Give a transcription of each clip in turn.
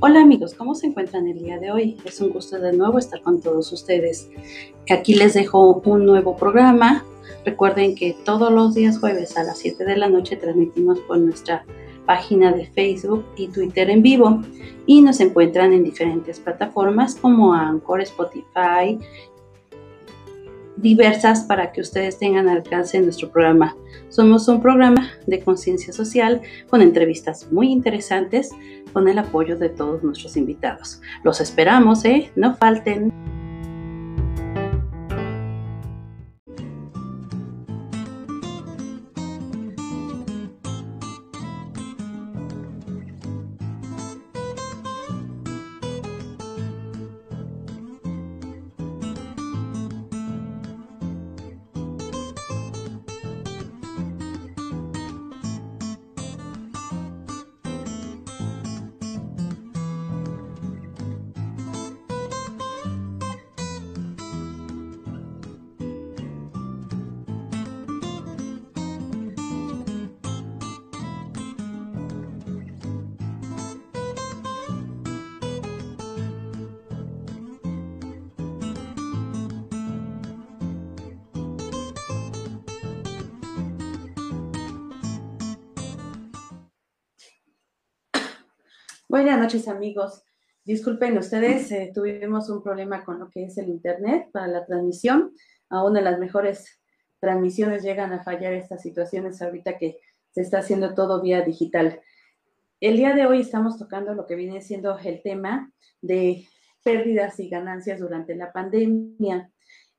Hola amigos, ¿cómo se encuentran el día de hoy? Es un gusto de nuevo estar con todos ustedes. Aquí les dejo un nuevo programa. Recuerden que todos los días jueves a las 7 de la noche transmitimos por nuestra página de Facebook y Twitter en vivo y nos encuentran en diferentes plataformas como Anchor, Spotify, diversas para que ustedes tengan alcance en nuestro programa. Somos un programa de conciencia social con entrevistas muy interesantes con el apoyo de todos nuestros invitados. Los esperamos, ¿eh? No falten. Noches amigos. Disculpen ustedes, eh, tuvimos un problema con lo que es el Internet para la transmisión. Aún en las mejores transmisiones llegan a fallar estas situaciones ahorita que se está haciendo todo vía digital. El día de hoy estamos tocando lo que viene siendo el tema de pérdidas y ganancias durante la pandemia.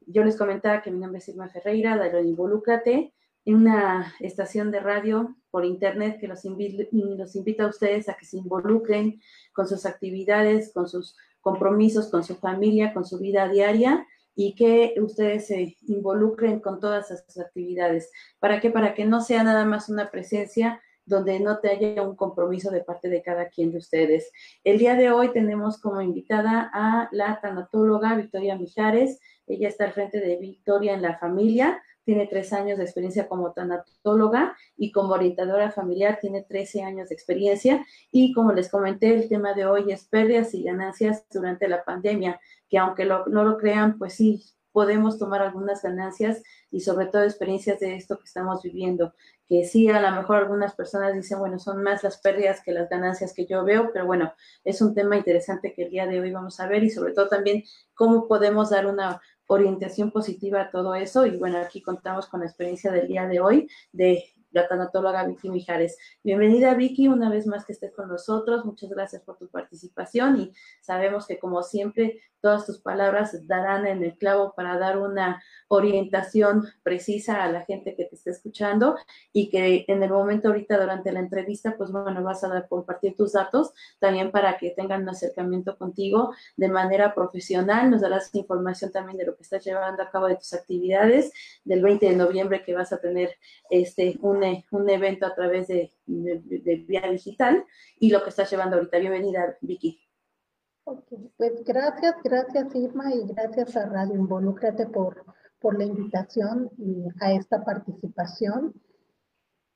Yo les comentaba que mi nombre es Irma Ferreira, de Involúcrate, una estación de radio por internet que los, los invita a ustedes a que se involucren con sus actividades, con sus compromisos, con su familia, con su vida diaria y que ustedes se involucren con todas esas actividades. ¿Para qué? Para que no sea nada más una presencia donde no te haya un compromiso de parte de cada quien de ustedes. El día de hoy tenemos como invitada a la tanatóloga Victoria Mijares. Ella está al frente de Victoria en la familia tiene tres años de experiencia como tanatóloga y como orientadora familiar tiene 13 años de experiencia. Y como les comenté, el tema de hoy es pérdidas y ganancias durante la pandemia, que aunque no lo crean, pues sí, podemos tomar algunas ganancias y sobre todo experiencias de esto que estamos viviendo, que sí, a lo mejor algunas personas dicen, bueno, son más las pérdidas que las ganancias que yo veo, pero bueno, es un tema interesante que el día de hoy vamos a ver y sobre todo también cómo podemos dar una orientación positiva a todo eso. Y bueno, aquí contamos con la experiencia del día de hoy de la tanatóloga Vicky Mijares. Bienvenida Vicky, una vez más que estés con nosotros. Muchas gracias por tu participación y sabemos que como siempre todas tus palabras darán en el clavo para dar una orientación precisa a la gente que te está escuchando y que en el momento ahorita durante la entrevista, pues bueno, vas a compartir tus datos también para que tengan un acercamiento contigo de manera profesional. Nos darás información también de lo que estás llevando a cabo de tus actividades del 20 de noviembre que vas a tener este un, un evento a través de, de, de vía digital y lo que estás llevando ahorita. Bienvenida, Vicky pues gracias, gracias Irma y gracias a Radio Involúcrate por, por la invitación y a esta participación.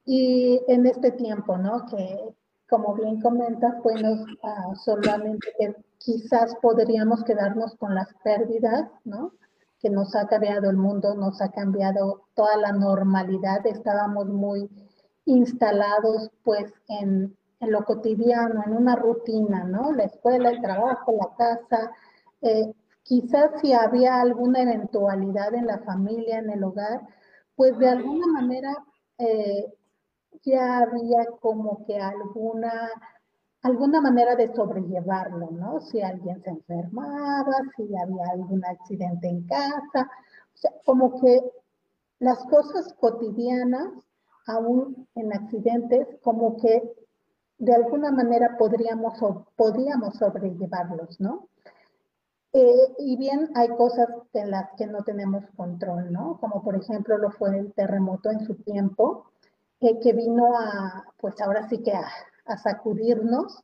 Y en este tiempo, ¿no? Que como bien comentas, bueno, uh, solamente que quizás podríamos quedarnos con las pérdidas, ¿no? Que nos ha cambiado el mundo, nos ha cambiado toda la normalidad, estábamos muy instalados pues en, lo cotidiano, en una rutina, ¿no? La escuela, el trabajo, la casa. Eh, quizás si había alguna eventualidad en la familia, en el hogar, pues de alguna manera eh, ya había como que alguna, alguna manera de sobrellevarlo, ¿no? Si alguien se enfermaba, si había algún accidente en casa, o sea, como que las cosas cotidianas, aún en accidentes, como que de alguna manera podríamos, podríamos sobrellevarlos, ¿no? Eh, y bien, hay cosas en las que no tenemos control, ¿no? Como por ejemplo lo fue el terremoto en su tiempo, eh, que vino a, pues ahora sí que a, sacudirnos.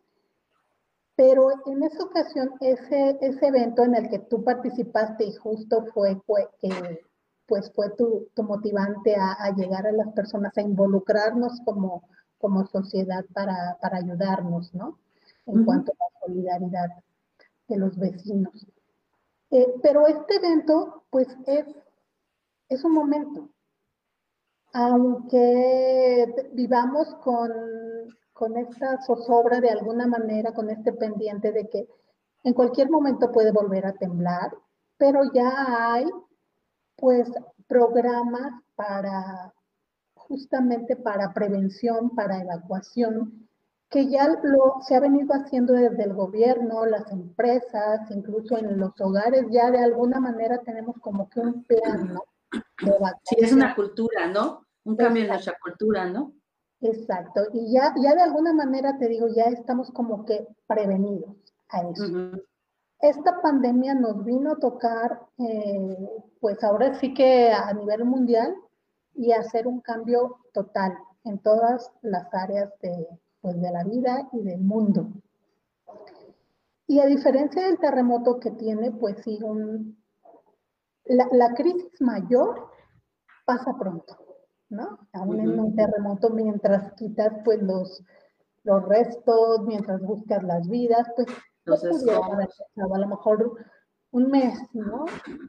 Pero en esa ocasión, ese, ese evento en el que tú participaste y justo fue, fue que pues fue tu, tu motivante a, a, llegar a las personas, a involucrarnos como, como sociedad para, para ayudarnos, ¿no? en cuanto a la solidaridad de los vecinos. Eh, pero este evento, pues es, es un momento. Aunque vivamos con, con esta zozobra de alguna manera, con este pendiente de que en cualquier momento puede volver a temblar, pero ya hay pues programas para justamente para prevención, para evacuación, que ya lo, se ha venido haciendo desde el gobierno, las empresas, incluso en los hogares, ya de alguna manera tenemos como que un plan, ¿no? sí, es una cultura, ¿no? Un cambio en nuestra cultura, ¿no? Exacto, y ya, ya de alguna manera te digo, ya estamos como que prevenidos a eso. Esta pandemia nos vino a tocar, eh, pues ahora sí que a nivel mundial, y hacer un cambio total en todas las áreas de, pues, de la vida y del mundo. Y a diferencia del terremoto que tiene, pues sí, un, la, crisis mayor pasa pronto, ¿no? Aún en un terremoto, mientras quitas pues los, los restos, mientras buscas las vidas, pues los a lo mejor un mes, ¿no?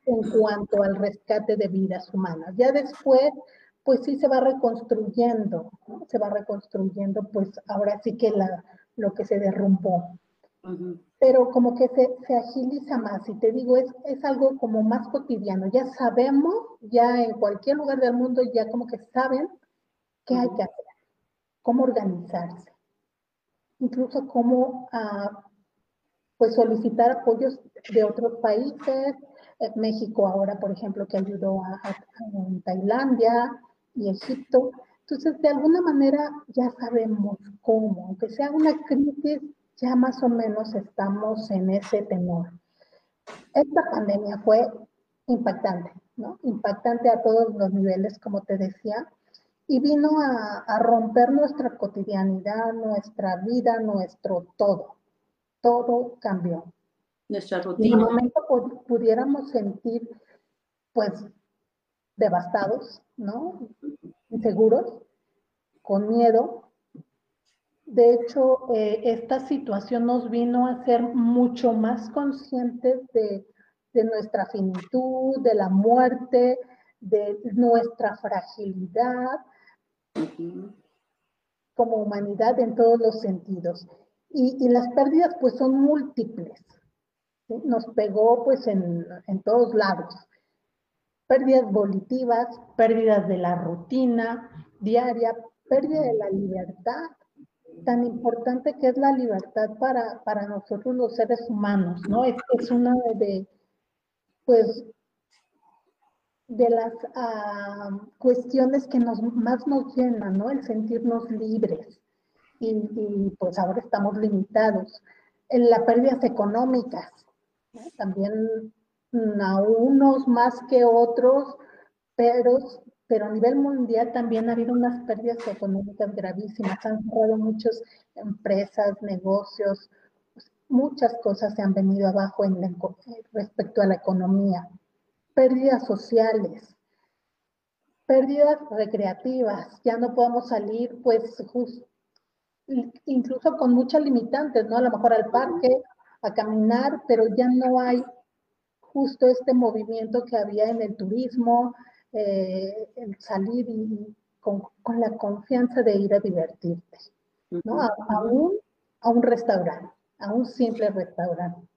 En cuanto al rescate de vidas humanas. Ya después, pues sí se va reconstruyendo, ¿no? Se va reconstruyendo, pues ahora sí que la, lo que se derrumbó. Pero como que se, se, agiliza más, y te digo, es, es algo como más cotidiano. Ya sabemos, ya en cualquier lugar del mundo, ya como que saben qué hay que hacer, cómo organizarse, incluso cómo uh, pues solicitar apoyos de otros países. Eh, México ahora, por ejemplo, que ayudó a, Tailandia y Egipto. Entonces, de alguna manera ya sabemos cómo, aunque sea una crisis, ya más o menos estamos en ese tenor. Esta pandemia fue impactante, ¿no? Impactante a todos los niveles, como te decía, y vino a, a romper nuestra cotidianidad, nuestra vida, nuestro todo todo cambió. Nuestra rutina. En un momento pudiéramos sentir, pues, devastados, ¿no? Inseguros, con miedo. De hecho, eh, esta situación nos vino a ser mucho más conscientes de, nuestra finitud, de la muerte, de nuestra fragilidad como humanidad en todos los sentidos. Y, las pérdidas pues son múltiples. Nos pegó pues en, en todos lados. Pérdidas volitivas, pérdidas de la rutina diaria, pérdida de la libertad, tan importante que es la libertad para, para nosotros los seres humanos, ¿no? Es, es una de, pues, de las ah, cuestiones que nos, más nos llenan, ¿no? El sentirnos libres y, pues ahora estamos limitados. En las pérdidas económicas, también a unos más que otros, pero, pero a nivel mundial también ha habido unas pérdidas económicas gravísimas. Han cerrado muchas empresas, negocios, pues, muchas cosas se han venido abajo en respecto a la economía. Pérdidas sociales, pérdidas recreativas, ya no podemos salir pues justo incluso con muchas limitantes, ¿no? A lo mejor al parque, a caminar, pero ya no hay justo este movimiento que había en el turismo, eh, el salir y, con, la confianza de ir a divertirte, ¿no? A, un, a un restaurante, a un simple restaurante.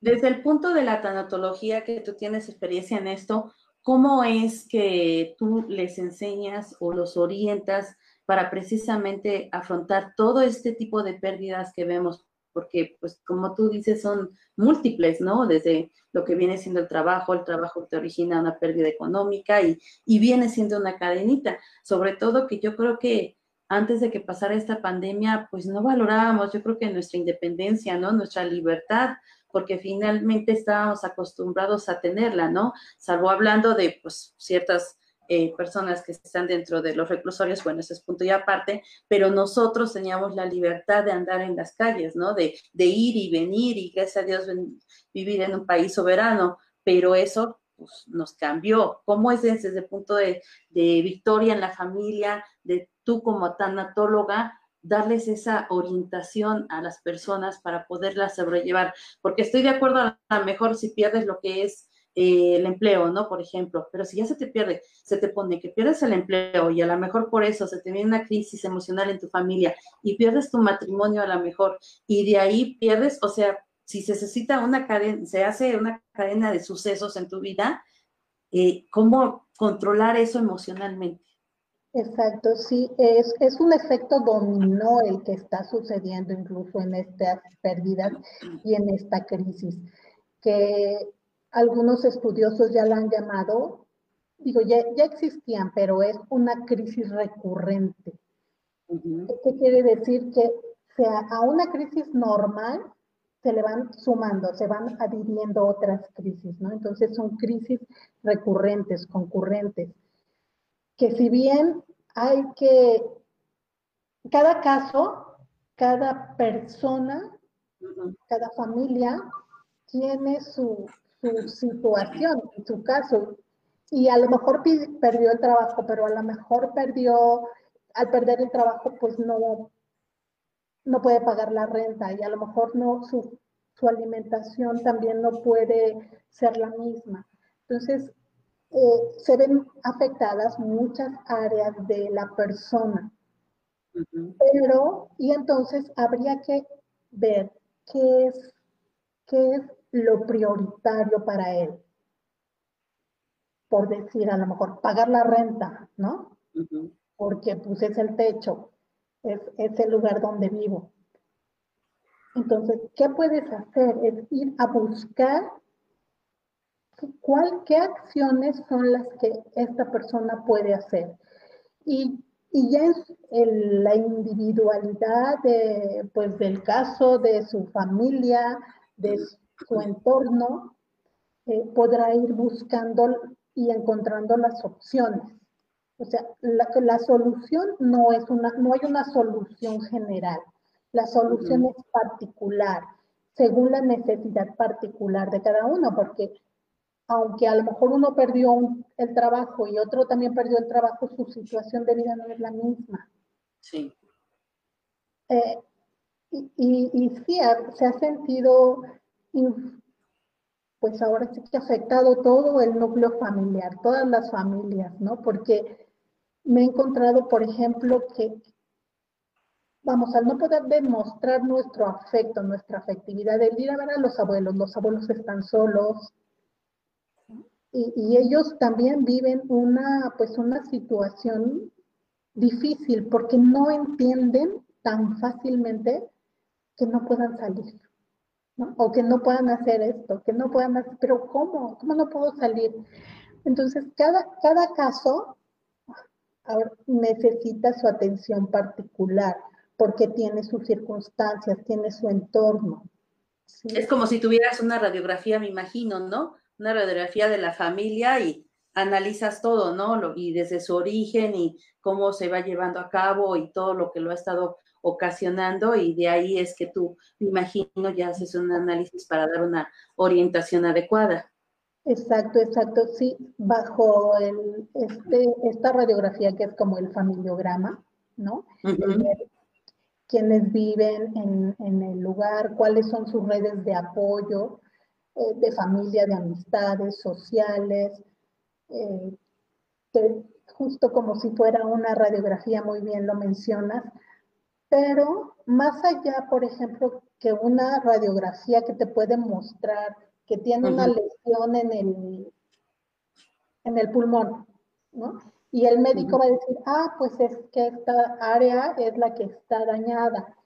Desde el punto de la tanatología, que tú tienes experiencia en esto, ¿cómo es que tú les enseñas o los orientas para precisamente afrontar todo este tipo de pérdidas que vemos, porque pues como tú dices son múltiples, ¿no? Desde lo que viene siendo el trabajo, el trabajo te origina una pérdida económica y, y viene siendo una cadenita, sobre todo que yo creo que antes de que pasara esta pandemia, pues no valorábamos, yo creo que nuestra independencia, ¿no? Nuestra libertad, porque finalmente estábamos acostumbrados a tenerla, ¿no? Salvo hablando de, pues, ciertas eh, personas que están dentro de los reclusorios, bueno, ese es punto y aparte, pero nosotros teníamos la libertad de andar en las calles, ¿no? De, de ir y venir y gracias a Dios vivir en un país soberano, pero eso pues, nos cambió. ¿Cómo es desde el punto de, de Victoria en la familia, de tú como tanatóloga, darles esa orientación a las personas para poderlas sobrellevar, porque estoy de acuerdo a lo mejor si pierdes lo que es eh, el empleo, ¿no? Por ejemplo, pero si ya se te pierde, se te pone que pierdes el empleo y a lo mejor por eso se te viene una crisis emocional en tu familia y pierdes tu matrimonio a lo mejor y de ahí pierdes, o sea, si se necesita una cadena, se hace una cadena de sucesos en tu vida, eh, ¿cómo controlar eso emocionalmente? Exacto, sí, es, un efecto dominó el que está sucediendo incluso en estas pérdidas y en esta crisis, que algunos estudiosos ya la han llamado, digo, ya, ya existían, pero es una crisis recurrente. ¿Qué quiere decir? Que sea a una crisis normal se le van sumando, se van adhiriendo otras crisis, ¿no? Entonces son crisis recurrentes, concurrentes que si bien hay que, cada caso, cada persona, cada familia tiene su, situación, su caso, y a lo mejor perdió el trabajo, pero a lo mejor perdió, al perder el trabajo, pues no, no puede pagar la renta y a lo mejor no, su, su alimentación también no puede ser la misma. Entonces, eh, se ven afectadas muchas áreas de la persona. Pero, y entonces habría que ver qué es, qué es lo prioritario para él. Por decir, a lo mejor pagar la renta, ¿no? Porque pues es el techo, es, es el lugar donde vivo. Entonces, ¿qué puedes hacer? Es ir a buscar ¿Cuál, ¿Qué acciones son las que esta persona puede hacer? Y, ya es la individualidad de, pues, del caso, de su familia, de su entorno, eh, podrá ir buscando y encontrando las opciones. O sea, la, la, solución no es una, no hay una solución general. La solución es particular, según la necesidad particular de cada uno, porque aunque a lo mejor uno perdió el trabajo y otro también perdió el trabajo, su situación de vida no es la misma. Sí. Eh, y, y, sí, se ha sentido, pues ahora sí que ha afectado todo el núcleo familiar, todas las familias, ¿no? Porque me he encontrado, por ejemplo, que, vamos, al no poder demostrar nuestro afecto, nuestra afectividad, el ir a ver a los abuelos, los abuelos están solos, y, ellos también viven una, pues una situación difícil porque no entienden tan fácilmente que no puedan salir, ¿no? O que no puedan hacer esto, que no puedan hacer, pero ¿cómo? ¿Cómo no puedo salir? Entonces, cada, cada caso necesita su atención particular porque tiene sus circunstancias, tiene su entorno. Es como si tuvieras una radiografía, me imagino, ¿no? una radiografía de la familia y analizas todo, ¿no? y desde su origen y cómo se va llevando a cabo y todo lo que lo ha estado ocasionando y de ahí es que tú, me imagino, ya haces un análisis para dar una orientación adecuada. Exacto, exacto, sí, bajo el, este, esta radiografía que es como el familiograma, ¿no? Quienes viven en, en, el lugar, cuáles son sus redes de apoyo, eh, de familia, de amistades sociales, eh, justo como si fuera una radiografía, muy bien lo mencionas, pero más allá, por ejemplo, que una radiografía que te puede mostrar que tiene una lesión en el, en el pulmón, ¿no? Y el médico va a decir, ah, pues es que esta área es la que está dañada.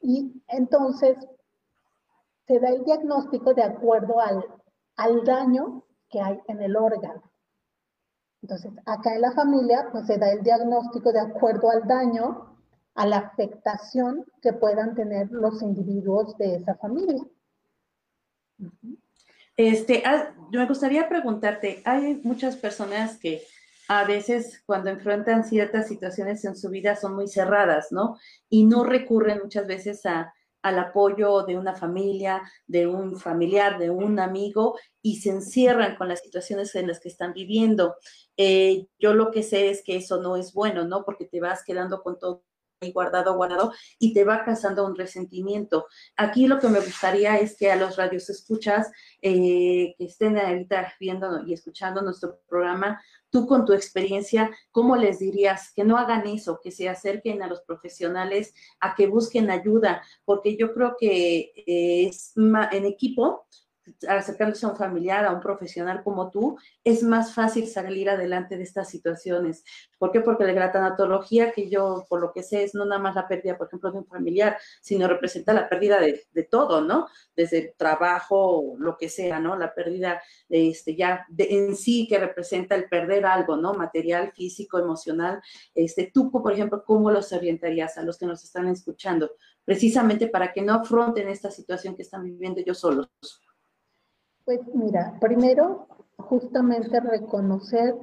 Y entonces se da el diagnóstico de acuerdo al, al daño que hay en el órgano. Entonces, acá en la familia, pues se da el diagnóstico de acuerdo al daño, a la afectación que puedan tener los individuos de esa familia. Este, ah, me gustaría preguntarte, hay muchas personas que a veces cuando enfrentan ciertas situaciones en su vida son muy cerradas, ¿no? Y no recurren muchas veces a, al apoyo de una familia, de un familiar, de un amigo y se encierran con las situaciones en las que están viviendo. Eh, yo lo que sé es que eso no es bueno, ¿no? Porque te vas quedando con todo guardado, guardado, y te va causando un resentimiento. Aquí lo que me gustaría es que a los radios escuchas eh, que estén ahorita viendo y escuchando nuestro programa, tú con tu experiencia, ¿cómo les dirías que no hagan eso, que se acerquen a los profesionales, a que busquen ayuda? Porque yo creo que eh, es en equipo acercándose a un familiar, a un profesional como tú, es más fácil salir adelante de estas situaciones. ¿Por qué? Porque la tanatología, que yo por lo que sé es no nada más la pérdida, por ejemplo, de un familiar, sino representa la pérdida de, todo, ¿no? Desde trabajo, lo que sea, ¿no? La pérdida de este, ya en sí que representa el perder algo, ¿no? Material, físico, emocional. Este, tú, por ejemplo, ¿cómo los orientarías a los que nos están escuchando? Precisamente para que no afronten esta situación que están viviendo ellos solos. Pues mira, primero, justamente reconocer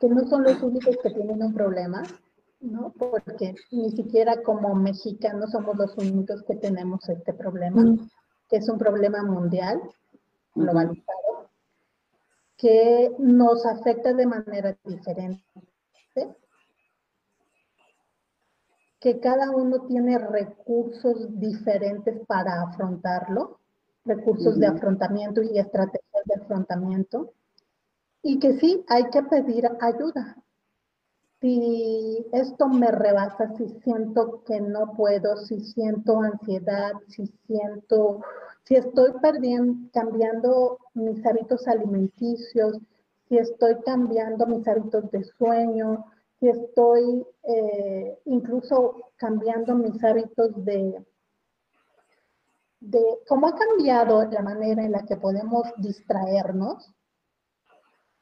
que no son los únicos que tienen un problema, ¿no? Porque ni siquiera como mexicanos somos los únicos que tenemos este problema, que es un problema mundial, globalizado, que nos afecta de manera diferente, que cada uno tiene recursos diferentes para afrontarlo recursos de afrontamiento y estrategias de afrontamiento. Y que sí, hay que pedir ayuda. Si esto me rebasa, si siento que no puedo, si siento ansiedad, si siento, si estoy perdiendo, cambiando mis hábitos alimenticios, si estoy cambiando mis hábitos de sueño, si estoy eh, incluso cambiando mis hábitos de, de cómo ha cambiado la manera en la que podemos distraernos,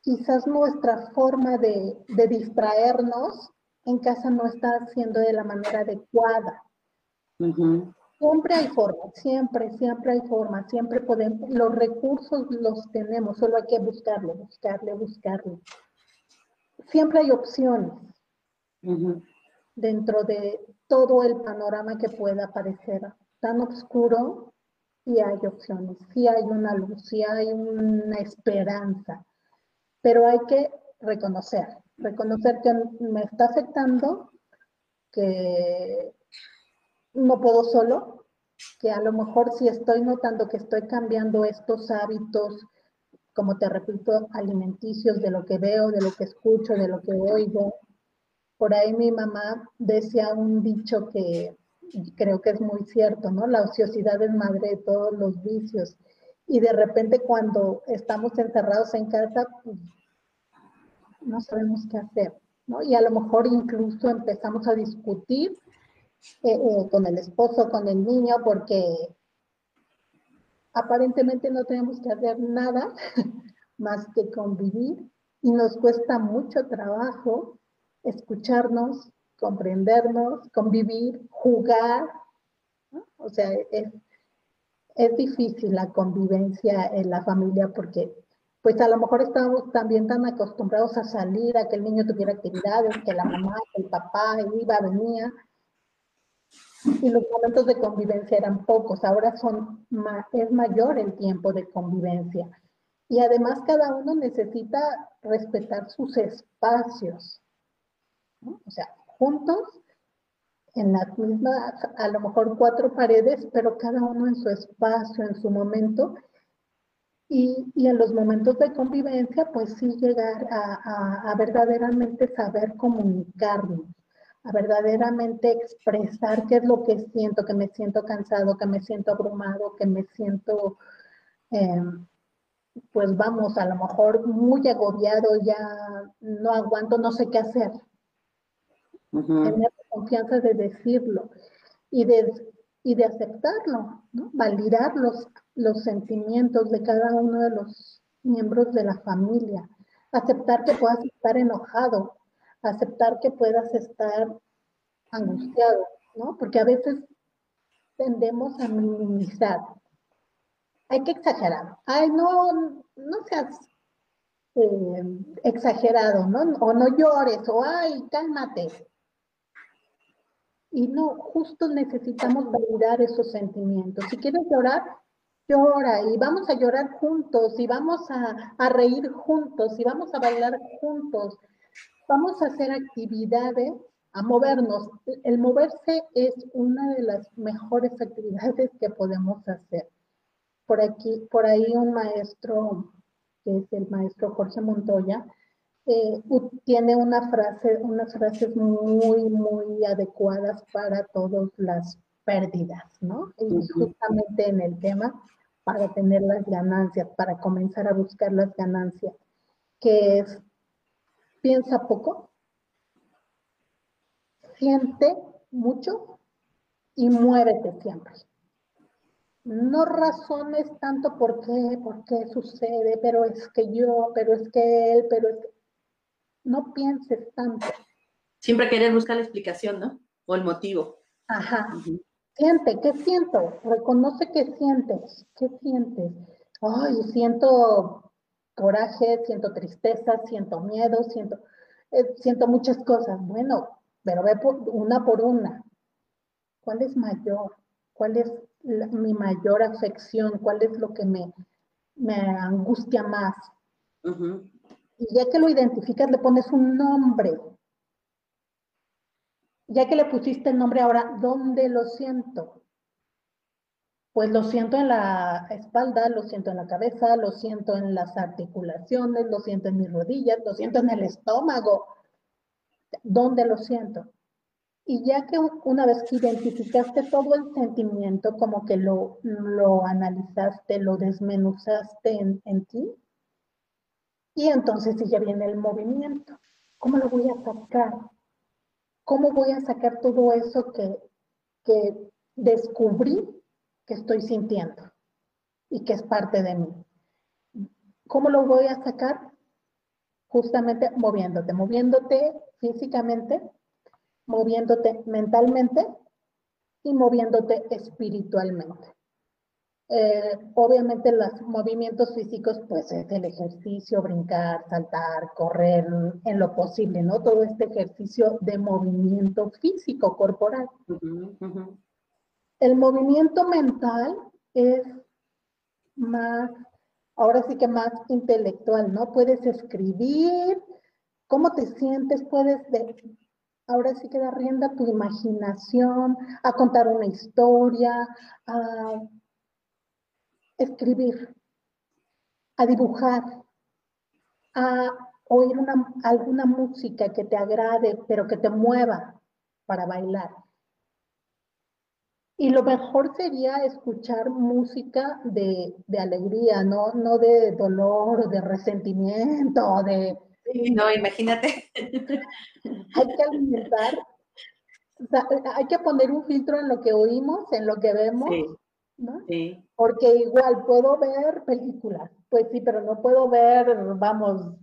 quizás nuestra forma de, distraernos en casa no está siendo de la manera adecuada. Siempre hay forma, siempre, siempre hay forma, siempre podemos, los recursos los tenemos, solo hay que buscarle, buscarle, buscarle. Siempre hay opciones dentro de todo el panorama que pueda aparecer tan oscuro, sí hay opciones, sí hay una luz, sí hay una esperanza, pero hay que reconocer, reconocer que me está afectando, que no puedo solo, que a lo mejor si estoy notando que estoy cambiando estos hábitos, como te repito, alimenticios, de lo que veo, de lo que escucho, de lo que oigo. Por ahí mi mamá decía un dicho que creo que es muy cierto, ¿no? La ociosidad es madre de todos los vicios. Y de repente cuando estamos encerrados en casa, pues no sabemos qué hacer, ¿no? Y a lo mejor incluso empezamos a discutir eh, eh, con el esposo, con el niño, porque aparentemente no tenemos que hacer nada más que convivir y nos cuesta mucho trabajo escucharnos, comprendernos, convivir, jugar. O sea, es, es difícil la convivencia en la familia porque pues a lo mejor estamos también tan acostumbrados a salir, a que el niño tuviera actividades, que la mamá, que el papá iba, venía, y los momentos de convivencia eran pocos, ahora son es mayor el tiempo de convivencia. Y además cada uno necesita respetar sus espacios. O sea, juntos en las mismas, a lo mejor cuatro paredes, pero cada uno en su espacio, en su momento. Y, en los momentos de convivencia, pues sí llegar a, verdaderamente saber comunicarnos, a verdaderamente expresar qué es lo que siento, que me siento cansado, que me siento abrumado, que me siento, em, pues vamos, a lo mejor muy agobiado, ya no aguanto, no sé qué hacer, tener confianza de decirlo y de, y de aceptarlo, ¿no? validar los, los sentimientos de cada uno de los miembros de la familia, aceptar que puedas estar enojado, aceptar que puedas estar angustiado, ¿no? Porque a veces tendemos a minimizar. Hay que exagerar. Ay, no, no seas eh, exagerado, ¿no? O no llores, o ay, cálmate. Y no, justo necesitamos validar esos sentimientos. Si quieres llorar, llora y vamos a llorar juntos y vamos a, reír juntos y vamos a bailar juntos. Vamos a hacer actividades a movernos. El moverse es una de las mejores actividades que podemos hacer. Por aquí, por ahí un maestro, que es el maestro Jorge Montoya, eh, tiene una frase, unas frases muy, muy adecuadas para todas las pérdidas, ¿no? Y justamente en el tema, para tener las ganancias, para comenzar a buscar las ganancias, que es, piensa poco, siente mucho y muévete siempre. No razones tanto por qué, por qué sucede, pero es que yo, pero es que él, pero es que... No pienses tanto. Siempre querer buscar la explicación, ¿no? O el motivo. Ajá. Siente, ¿qué siento? Reconoce qué sientes. ¿Qué sientes? Ay, siento coraje, siento tristeza, siento miedo, siento, eh, siento muchas cosas. Bueno, pero ve por, una por una. ¿Cuál es mayor? ¿Cuál es mi mayor afección? ¿Cuál es lo que me, me angustia más? Y ya que lo identificas, le pones un nombre. Ya que le pusiste el nombre, ahora, ¿dónde lo siento? Pues lo siento en la espalda, lo siento en la cabeza, lo siento en las articulaciones, lo siento en mis rodillas, lo siento en el estómago. ¿Dónde lo siento? Y ya que una vez que identificaste todo el sentimiento, como que lo, lo analizaste, lo desmenuzaste en, en ti, y entonces si ya viene el movimiento. ¿Cómo lo voy a sacar? ¿Cómo voy a sacar todo eso que, que descubrí que estoy sintiendo y que es parte de mí? ¿Cómo lo voy a sacar? Justamente moviéndote, moviéndote físicamente, moviéndote mentalmente y moviéndote espiritualmente. Eh, obviamente los movimientos físicos, pues es el ejercicio, brincar, saltar, correr, en lo posible, ¿no? Todo este ejercicio de movimiento físico corporal. El movimiento mental es más, ahora sí que más intelectual, ¿no? Puedes escribir, cómo te sientes, puedes, ahora sí que da rienda a tu imaginación, a contar una historia, a escribir, a dibujar, a oír alguna música que te agrade, pero que te mueva para bailar. Y lo mejor sería escuchar música de, alegría, ¿no? no de dolor, de resentimiento, de... no, imagínate. Hay que alimentar, hay que poner un filtro en lo que oímos, en lo que vemos, ¿no? Sí. Porque igual puedo ver películas, pues sí, pero no puedo ver, vamos.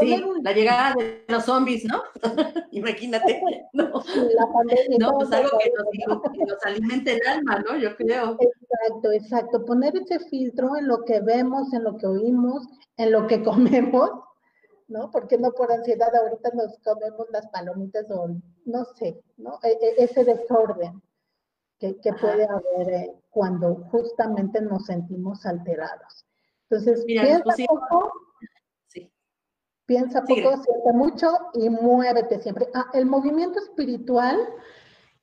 Sí, la llegada de los zombies, ¿no? Imagínate. No, la pandemia, no pues algo que nos, que nos, alimente el alma, ¿no? Yo creo. Exacto, exacto. Poner ese filtro en lo que vemos, en lo que oímos, en lo que comemos, ¿no? Porque no por ansiedad ahorita nos comemos las palomitas o no sé, ¿no? E, e, ese desorden que, puede haber eh, cuando justamente nos sentimos alterados. Entonces, piensa poco, piensa poco, siente mucho y muévete siempre. Ah, el movimiento espiritual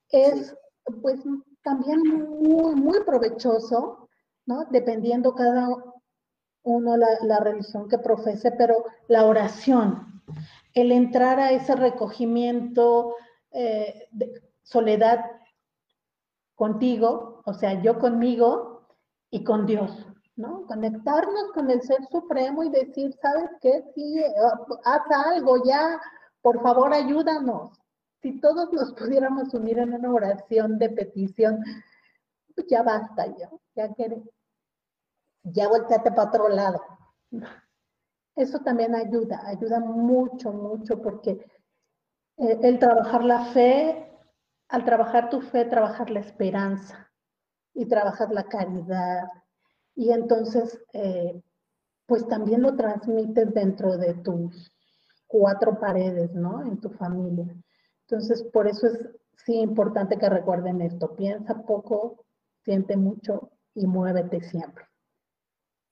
es, pues, también muy, muy provechoso, ¿no? Dependiendo cada uno la, la religión que profese, pero la oración, el entrar a ese recogimiento eh, de soledad contigo, o sea, yo conmigo y con Dios, ¿no? Conectarnos con el Ser Supremo y decir, ¿sabes qué? Sí, haz algo ya, por favor ayúdanos. Si todos nos pudiéramos unir en una oración de petición, pues ya basta yo, ya que ya volteate para otro lado. Eso también ayuda, ayuda mucho, mucho, porque eh, el trabajar la fe al trabajar tu fe, trabajar la esperanza y trabajar la caridad. Y entonces, eh, pues también lo transmites dentro de tus cuatro paredes, ¿no? En tu familia. Entonces, por eso es sí importante que recuerden esto. Piensa poco, siente mucho y muévete siempre.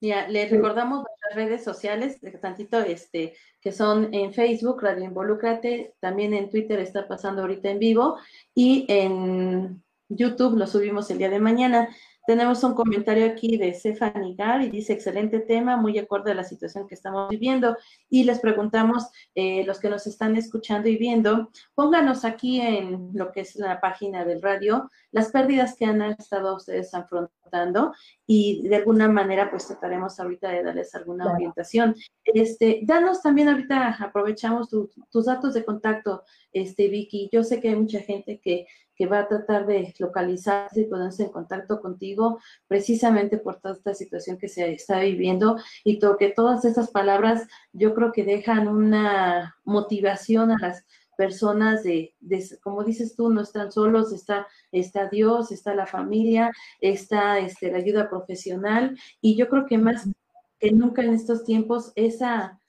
Ya, les recordamos nuestras redes sociales, tantito este, que son en Facebook, Radio Involúcrate, también en Twitter está pasando ahorita en vivo, y en YouTube lo subimos el día de mañana. Tenemos un comentario aquí de Stephanie Gar y dice, excelente tema, muy acorde a la situación que estamos viviendo. Y les preguntamos, eh, los que nos están escuchando y viendo, pónganos aquí en lo que es la página del radio, las pérdidas que han estado ustedes afrontando y de alguna manera pues trataremos ahorita de darles alguna orientación. Este, danos también ahorita, aprovechamos tus datos de contacto, este Vicky. Yo sé que hay mucha gente que que va a tratar de localizarse y ponerse en contacto contigo precisamente por toda esta situación que se está viviendo y que todas estas palabras yo creo que dejan una motivación a las personas de, como dices tú, no están solos, está, está Dios, está la familia, está este, la ayuda profesional. Y yo creo que más que nunca en estos tiempos esa,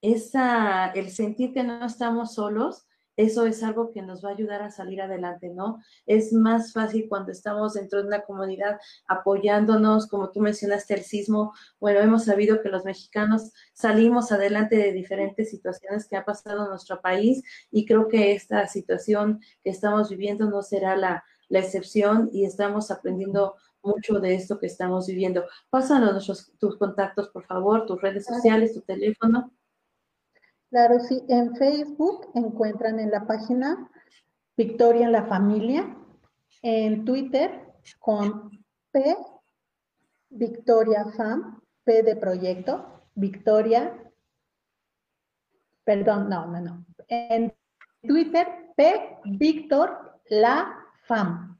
esa, el sentir que no estamos solos, eso es algo que nos va a ayudar a salir adelante, ¿no? Es más fácil cuando estamos dentro de una comunidad apoyándonos, como tú mencionaste, el sismo. Bueno, hemos sabido que los mexicanos salimos adelante de diferentes situaciones que ha pasado en nuestro país y creo que esta situación que estamos viviendo no será la, excepción y estamos aprendiendo mucho de esto que estamos viviendo. Pásanos nuestros, tus contactos, por favor, tus redes sociales, tu teléfono. Claro, sí, en Facebook encuentran en la página Victoria en la Familia, en Twitter con P, Victoria Fam, P de proyecto, Victoria, perdón, no, no, no, en Twitter P, Víctor La Fam.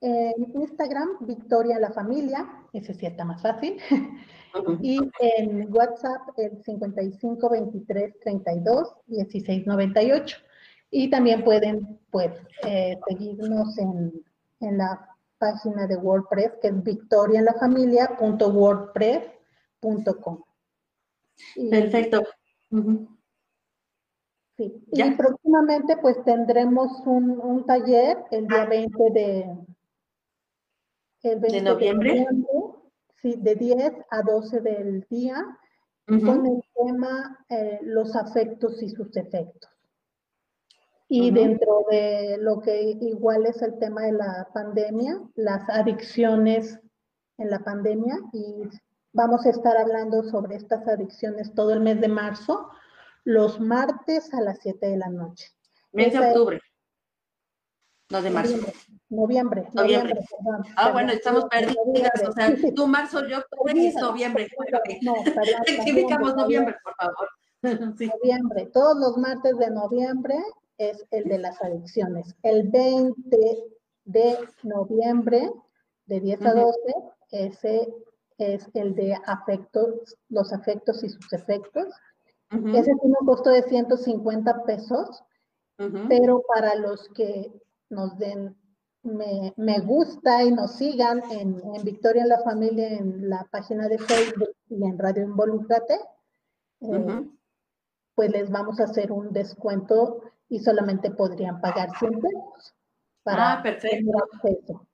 En Instagram, Victoria la Familia, ese sí está más fácil. Y en WhatsApp, el 55 23 32 16 98. Y también pueden, pues, eh, seguirnos en, en, la página de WordPress, que es victorialafamilia.wordpress.com. Perfecto. Sí. Y próximamente, pues, tendremos un, un, taller el día 20 de, el 20 de noviembre. De noviembre sí, de 10 a 12 del día, con el tema eh, los afectos y sus efectos. Y dentro de lo que igual es el tema de la pandemia, las adicciones en la pandemia, y vamos a estar hablando sobre estas adicciones todo el mes de marzo, los martes a las 7 de la noche. Mes de octubre. No de marzo. Noviembre. Noviembre. ah, bueno, estamos perdidas. O sea, tú marzo, yo octubre y noviembre. no, Rectificamos noviembre, por favor. Noviembre. Todos los martes de noviembre es el de las adicciones. El 20 de noviembre, de 10 a 12, ese es el de afectos, los afectos y sus efectos. Ese tiene un costo de 150 pesos, pero para los que nos den me, gusta y nos sigan en, Victoria en la Familia, en la página de Facebook y en Radio Involúcrate, eh, pues les vamos a hacer un descuento y solamente podrían pagar 100 pesos. Para ah, perfecto.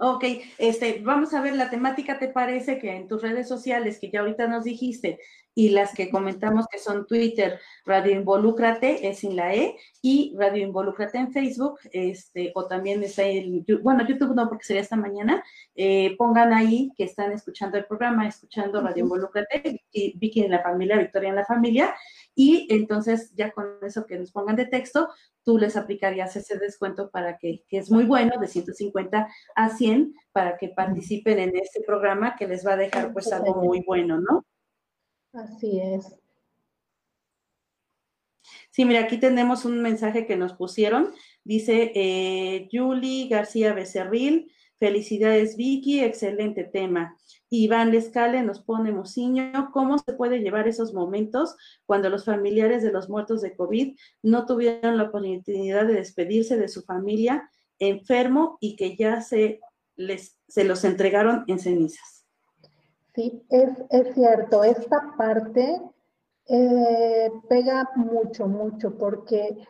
Ok, este, vamos a ver la temática, ¿te parece que en tus redes sociales, que ya ahorita nos dijiste, y las que comentamos que son Twitter, Radio Involúcrate, es sin la E, y Radio Involúcrate en Facebook, este, o también está el, bueno, YouTube no, porque sería esta mañana, eh, pongan ahí que están escuchando el programa, escuchando Radio Involúcrate, Vicky en la familia, Victoria en la familia, y entonces ya con eso que nos pongan de texto, tú les aplicarías ese descuento para que, que es muy bueno, de 150 a 100, para que participen en este programa que les va a dejar pues algo muy bueno, ¿no? Así es. Sí, mira, aquí tenemos un mensaje que nos pusieron. Dice eh, Julie García Becerril, felicidades Vicky, excelente tema. Iván Lescale nos pone Mociño, ¿cómo se puede llevar esos momentos cuando los familiares de los muertos de COVID no tuvieron la oportunidad de despedirse de su familia enfermo y que ya se, les, se los entregaron en cenizas? Sí, es, cierto, esta parte eh, pega mucho, mucho, porque,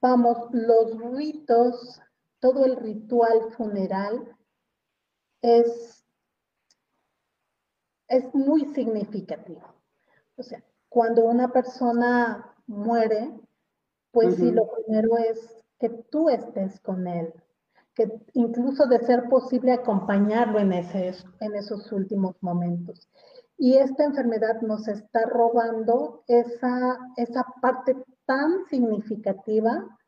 vamos, los ritos, todo el ritual funeral es es muy significativo. O sea, cuando una persona muere, pues sí, lo primero es que tú estés con él, que incluso de ser posible acompañarlo en, ese, en esos últimos momentos. Y esta enfermedad nos está robando esa, esa parte tan significativa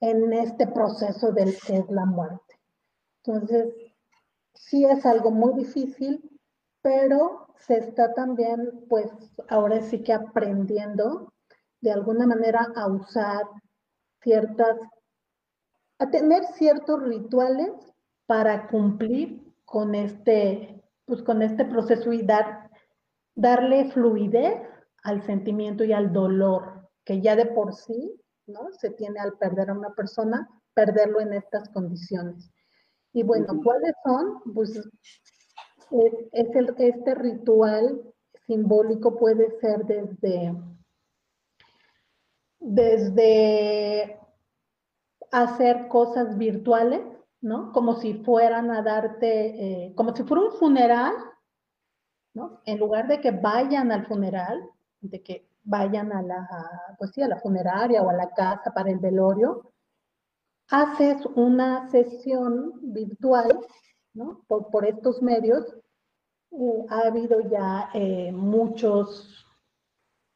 en este proceso del que es la muerte. Entonces, sí es algo muy difícil, pero se está también, pues, ahora sí que aprendiendo de alguna manera a usar ciertas, a tener ciertos rituales para cumplir con este, pues, con este proceso y dar, darle fluidez al sentimiento y al dolor que ya de por sí, ¿no? Se tiene al perder a una persona, perderlo en estas condiciones. Y bueno, ¿cuáles son? Pues es, el, este ritual simbólico puede ser desde, desde hacer cosas virtuales, ¿no? Como si fueran a darte, eh, como si fuera un funeral, ¿no? En lugar de que vayan al funeral, de que vayan a la, pues sí, a la funeraria o a la casa para el velorio, haces una sesión virtual, ¿no? Por, estos medios, eh, ha habido ya eh, muchos,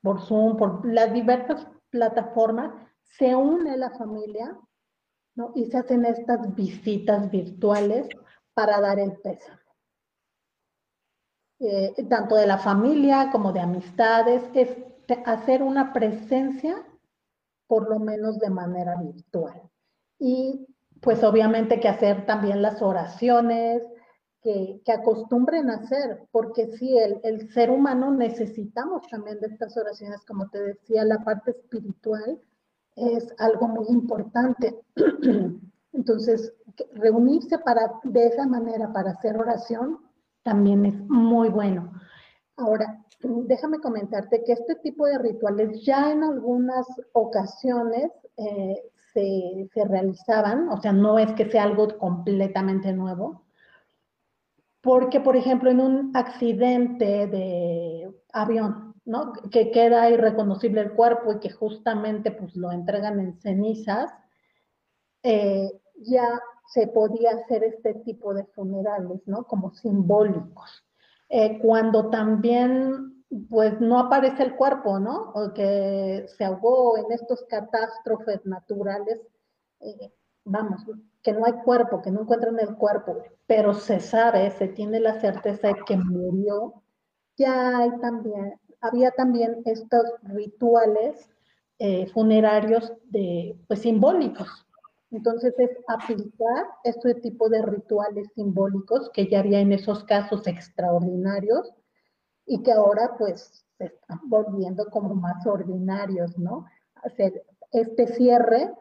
por Zoom, por las diversas plataformas, se une la familia, ¿no? Y se hacen estas visitas virtuales para dar el peso. Eh, tanto de la familia como de amistades, es hacer una presencia, por lo menos de manera virtual. Y pues obviamente que hacer también las oraciones, que, acostumbren a hacer, porque sí, el, el, ser humano necesitamos también de estas oraciones, como te decía, la parte espiritual es algo muy importante. Entonces, reunirse para, de esa manera para hacer oración también es muy bueno. Ahora, déjame comentarte que este tipo de rituales ya en algunas ocasiones eh, se, se, realizaban, o sea, no es que sea algo completamente nuevo, porque, por ejemplo, en un accidente de avión, ¿no? Que queda irreconocible el cuerpo y que justamente pues lo entregan en cenizas, eh, ya se podía hacer este tipo de funerales, ¿no? Como simbólicos. Eh, cuando también, pues, no aparece el cuerpo, ¿no? O que se ahogó en estos catástrofes naturales, eh, vamos, que no hay cuerpo, que no encuentran el cuerpo, pero se sabe, se tiene la certeza de que murió, ya hay también, había también estos rituales eh, funerarios de, pues, simbólicos, entonces es aplicar este tipo de rituales simbólicos que ya había en esos casos extraordinarios y que ahora pues se están volviendo como más ordinarios, ¿no? Hacer este cierre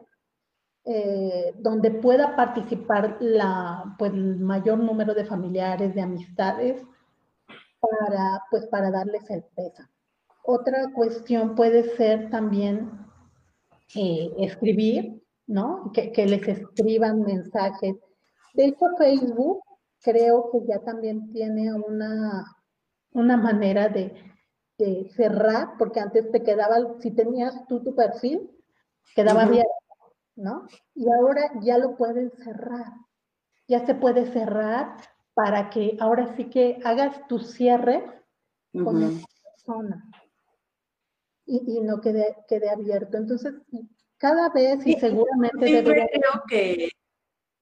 eh, donde pueda participar la, pues, el mayor número de familiares, de amistades, para, pues, para darles el peso. Otra cuestión puede ser también eh, escribir ¿no? Que, les escriban mensajes. De hecho, Facebook creo que ya también tiene una, una manera de, cerrar, porque antes te quedaba, si tenías tú tu perfil, quedaba abierto, ¿no? Y ahora ya lo pueden cerrar. Ya se puede cerrar para que ahora sí que hagas tu cierre con esa persona y, y, no quede, quede abierto. Entonces, cada vez y seguramente sí, creo que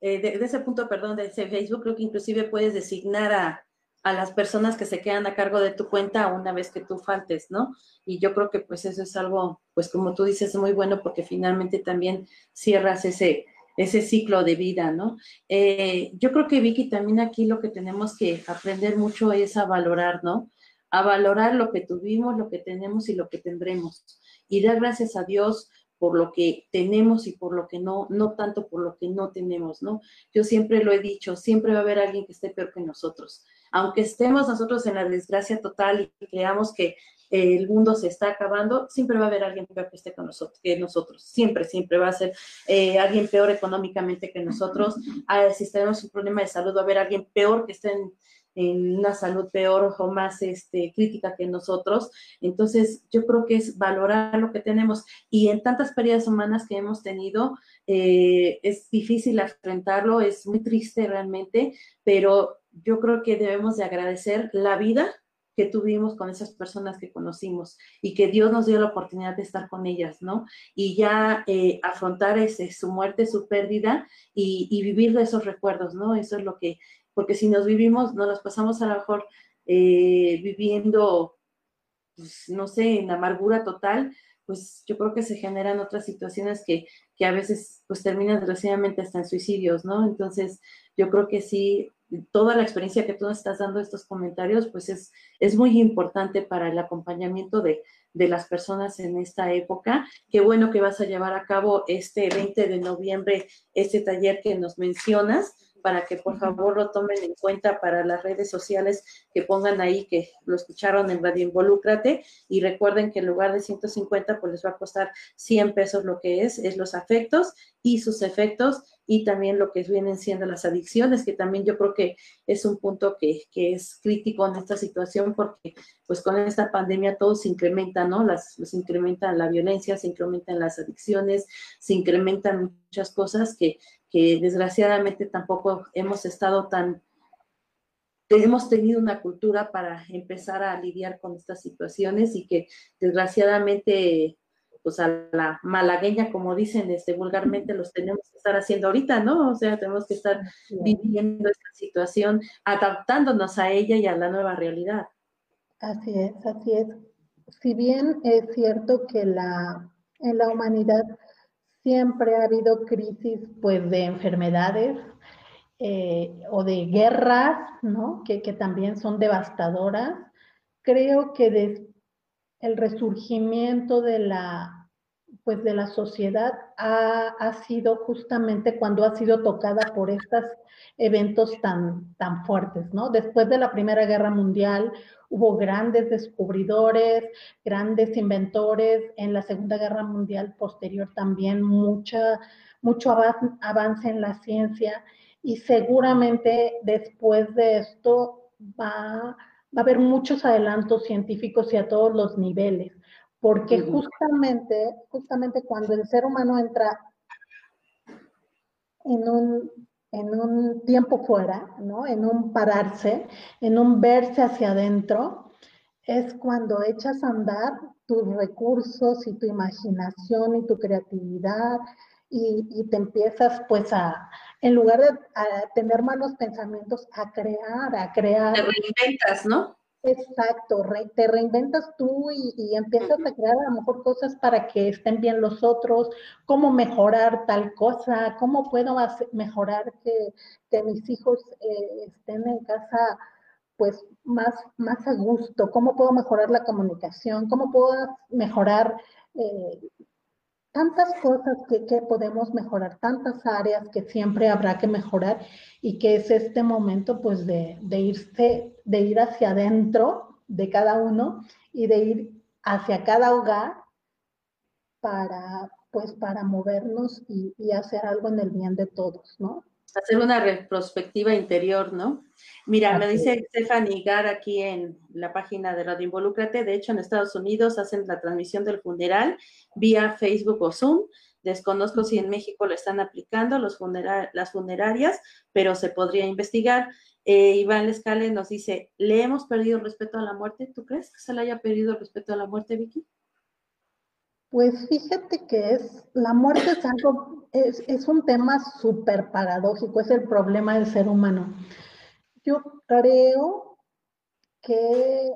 eh, de, ese punto, perdón, de ese Facebook, creo que inclusive puedes designar a, a, las personas que se quedan a cargo de tu cuenta una vez que tú faltes, ¿no? Y yo creo que pues eso es algo, pues como tú dices, muy bueno porque finalmente también cierras ese, ese ciclo de vida, ¿no? Eh, yo creo que Vicky también aquí lo que tenemos que aprender mucho es a valorar, ¿no? A valorar lo que tuvimos, lo que tenemos y lo que tendremos. Y dar gracias a Dios por lo que tenemos y por lo que no, no tanto por lo que no tenemos, ¿no? Yo siempre lo he dicho, siempre va a haber alguien que esté peor que nosotros. Aunque estemos nosotros en la desgracia total y creamos que el mundo se está acabando, siempre va a haber alguien peor que esté con nosotros, que nosotros, siempre, siempre va a ser eh, alguien peor económicamente que nosotros. Ah, si tenemos un problema de salud, va a haber alguien peor que esté en en una salud peor o más este, crítica que nosotros. Entonces, yo creo que es valorar lo que tenemos. Y en tantas pérdidas humanas que hemos tenido, eh, es difícil enfrentarlo, es muy triste realmente, pero yo creo que debemos de agradecer la vida que tuvimos con esas personas que conocimos y que Dios nos dio la oportunidad de estar con ellas, ¿no? Y ya eh, afrontar ese, su muerte, su pérdida y, vivir de esos recuerdos, ¿no? Eso es lo que porque si nos vivimos, nos las pasamos a lo mejor eh, viviendo, pues, no sé, en amargura total, pues yo creo que se generan otras situaciones que, que a veces pues terminan desgraciadamente hasta en suicidios, ¿no? Entonces, yo creo que sí, toda la experiencia que tú nos estás dando estos comentarios, pues es, es muy importante para el acompañamiento de, de las personas en esta época. Qué bueno que vas a llevar a cabo este 20 de noviembre, este taller que nos mencionas para que por favor lo tomen en cuenta para las redes sociales, que pongan ahí que lo escucharon en Radio Involúcrate. Y recuerden que en lugar de 150 pues les va a costar 100 pesos lo que es, es los afectos y sus efectos y también lo que vienen siendo las adicciones, que también yo creo que es un punto que, es crítico en esta situación porque pues con esta pandemia todo se incrementa, ¿no? Las, se incrementa la violencia, se incrementan las adicciones, se incrementan muchas cosas que, que desgraciadamente tampoco hemos estado tan, hemos tenido una cultura para empezar a lidiar con estas situaciones y que desgraciadamente, pues a la malagueña, como dicen este, vulgarmente, los tenemos que estar haciendo ahorita, ¿no? O sea, tenemos que estar viviendo esta situación, adaptándonos a ella y a la nueva realidad. Así es, así es. Si bien es cierto que la, en la humanidad siempre ha habido crisis pues de enfermedades eh, o de guerras, ¿no? Que, también son devastadoras. Creo que el resurgimiento de la pues de la sociedad ha, ha, sido justamente cuando ha sido tocada por estos eventos tan, tan fuertes, ¿no? Después de la Primera Guerra Mundial hubo grandes descubridores, grandes inventores, en la Segunda Guerra Mundial posterior también mucha, mucho avance en la ciencia y seguramente después de esto va, va a haber muchos adelantos científicos y a todos los niveles porque justamente, justamente cuando el ser humano entra en un, en un tiempo fuera, ¿no? en un pararse, en un verse hacia adentro, es cuando echas a andar tus recursos y tu imaginación y tu creatividad y, y te empiezas pues a, en lugar de tener malos pensamientos, a crear, a crear. Te reinventas, ¿no? Exacto, te reinventas tú y, empiezas a crear a lo mejor cosas para que estén bien los otros, cómo mejorar tal cosa, cómo puedo mejorar que, mis hijos eh, estén en casa pues más, más a gusto, cómo puedo mejorar la comunicación, cómo puedo mejorar eh, tantas cosas que, que, podemos mejorar, tantas áreas que siempre habrá que mejorar y que es este momento pues de, de, irse, de ir hacia adentro de cada uno y de ir hacia cada hogar para pues para movernos y, y hacer algo en el bien de todos, ¿no? Hacer una retrospectiva interior, ¿no? Mira, me dice Stephanie Gar aquí en la página de Radio Involúcrate, de hecho en Estados Unidos hacen la transmisión del funeral vía Facebook o Zoom. Desconozco si en México lo están aplicando los las funerarias, pero se podría investigar. Eh, Iván Lescale nos dice, ¿le hemos perdido el respeto a la muerte? ¿Tú crees que se le haya perdido el respeto a la muerte, Vicky? Pues fíjate que es, la muerte es algo, es, un tema súper paradójico, es el problema del ser humano. Yo creo que,